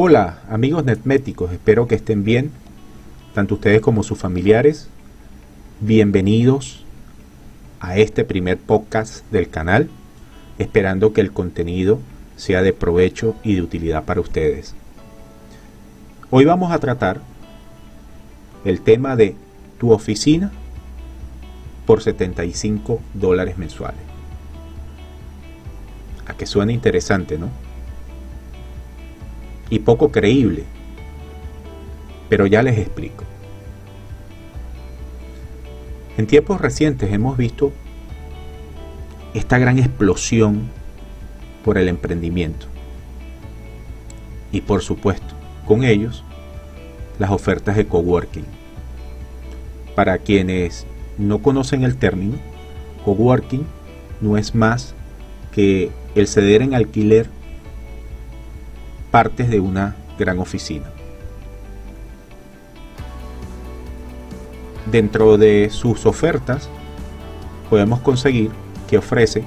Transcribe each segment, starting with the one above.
Hola amigos netméticos, espero que estén bien, tanto ustedes como sus familiares. Bienvenidos a este primer podcast del canal, esperando que el contenido sea de provecho y de utilidad para ustedes. Hoy vamos a tratar el tema de tu oficina por 75 dólares mensuales. A que suena interesante, ¿no? Y poco creíble. Pero ya les explico. En tiempos recientes hemos visto esta gran explosión por el emprendimiento. Y por supuesto, con ellos, las ofertas de coworking. Para quienes no conocen el término, coworking no es más que el ceder en alquiler partes de una gran oficina. Dentro de sus ofertas podemos conseguir que ofrece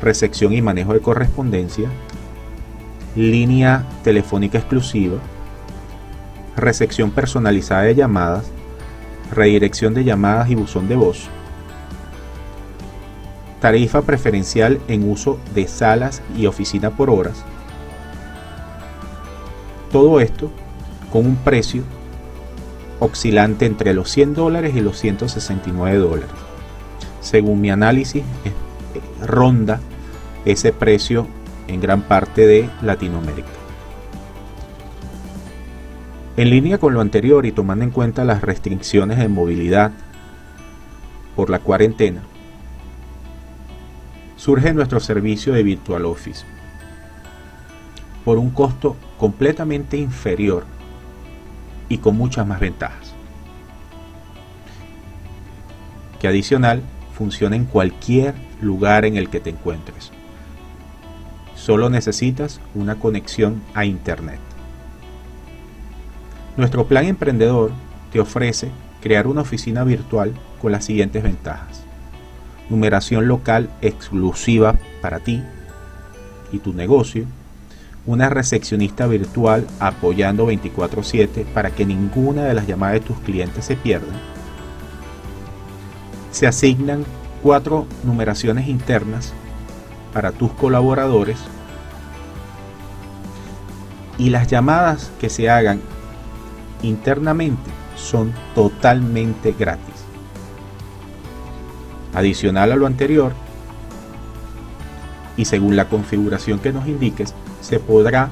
recepción y manejo de correspondencia, línea telefónica exclusiva, recepción personalizada de llamadas, redirección de llamadas y buzón de voz, tarifa preferencial en uso de salas y oficina por horas, todo esto con un precio oscilante entre los 100 dólares y los 169 dólares. Según mi análisis, eh, ronda ese precio en gran parte de Latinoamérica. En línea con lo anterior y tomando en cuenta las restricciones de movilidad por la cuarentena, surge nuestro servicio de Virtual Office por un costo completamente inferior y con muchas más ventajas. Que adicional funciona en cualquier lugar en el que te encuentres. Solo necesitas una conexión a Internet. Nuestro plan emprendedor te ofrece crear una oficina virtual con las siguientes ventajas. Numeración local exclusiva para ti y tu negocio una recepcionista virtual apoyando 24/7 para que ninguna de las llamadas de tus clientes se pierdan. Se asignan cuatro numeraciones internas para tus colaboradores y las llamadas que se hagan internamente son totalmente gratis. Adicional a lo anterior, y según la configuración que nos indiques, se podrá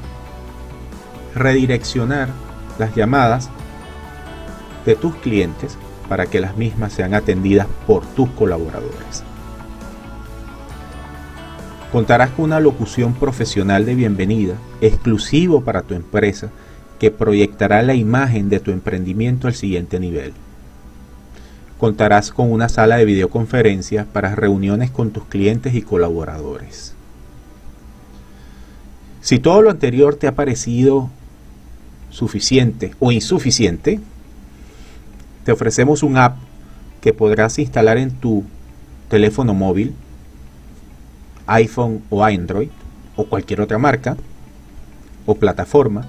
redireccionar las llamadas de tus clientes para que las mismas sean atendidas por tus colaboradores. Contarás con una locución profesional de bienvenida exclusivo para tu empresa que proyectará la imagen de tu emprendimiento al siguiente nivel. Contarás con una sala de videoconferencias para reuniones con tus clientes y colaboradores. Si todo lo anterior te ha parecido suficiente o insuficiente, te ofrecemos un app que podrás instalar en tu teléfono móvil, iPhone o Android o cualquier otra marca o plataforma,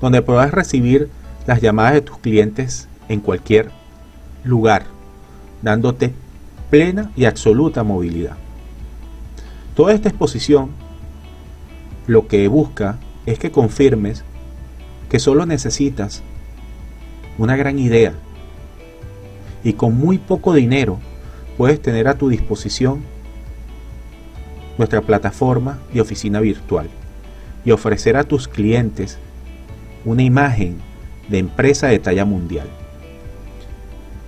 donde podrás recibir las llamadas de tus clientes en cualquier lugar, dándote plena y absoluta movilidad. Toda esta exposición lo que busca es que confirmes que solo necesitas una gran idea y con muy poco dinero puedes tener a tu disposición nuestra plataforma de oficina virtual y ofrecer a tus clientes una imagen de empresa de talla mundial.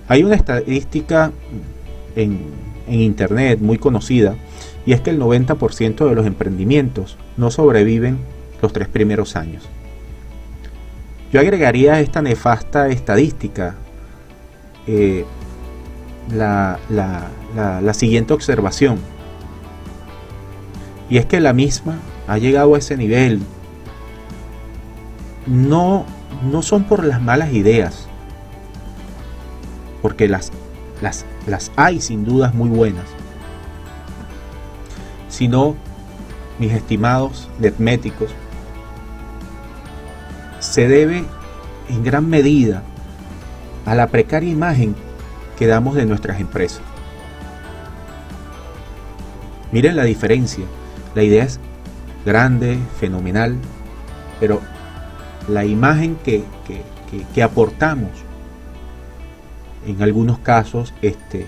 Hay una estadística en, en internet muy conocida y es que el 90% de los emprendimientos no sobreviven los tres primeros años. Yo agregaría esta nefasta estadística eh, la, la siguiente observación, y es que la misma ha llegado a ese nivel no, no son por las malas ideas, porque las, las, las hay sin dudas muy buenas, sino, mis estimados netméticos, se debe en gran medida a la precaria imagen que damos de nuestras empresas. Miren la diferencia. La idea es grande, fenomenal, pero la imagen que, que, aportamos en algunos casos este,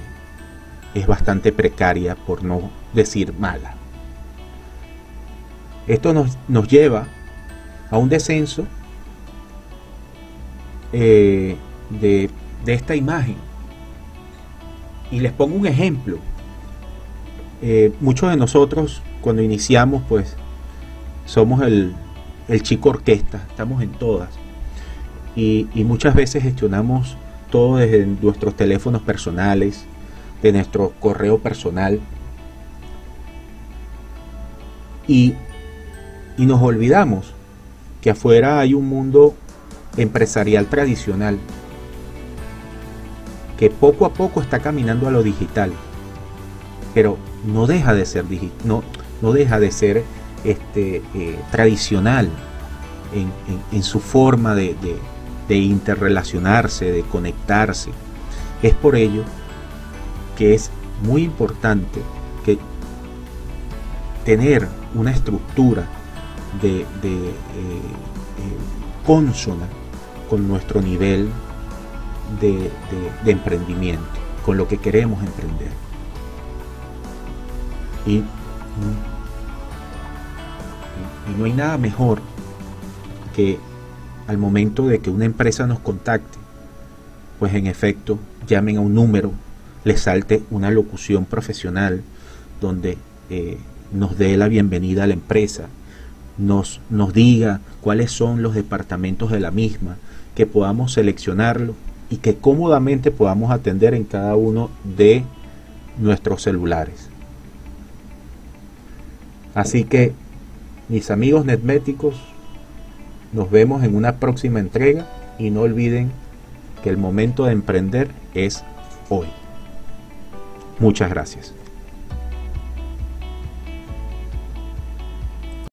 es bastante precaria, por no decir mala. Esto nos, nos lleva a un descenso eh, de, esta imagen. Y les pongo un ejemplo. Eh, muchos de nosotros cuando iniciamos pues somos el, el chico orquesta, estamos en todas. Y, y, muchas veces gestionamos todo desde nuestros teléfonos personales, de nuestro correo personal. Y, y nos olvidamos que afuera hay un mundo empresarial tradicional que poco a poco está caminando a lo digital, pero no deja de ser no, no deja de ser este, eh, tradicional en, su forma de, de interrelacionarse, de conectarse. Es por ello que es muy importante que tener una estructura de, eh, eh, consona con nuestro nivel de, emprendimiento, con lo que queremos emprender. Y, y no hay nada mejor que al momento de que una empresa nos contacte, pues en efecto llamen a un número le salte una locución profesional donde eh, nos dé la bienvenida a la empresa, nos, nos diga cuáles son los departamentos de la misma, que podamos seleccionarlo y que cómodamente podamos atender en cada uno de nuestros celulares. Así que, mis amigos netméticos, nos vemos en una próxima entrega y no olviden que el momento de emprender es hoy. Muchas gracias.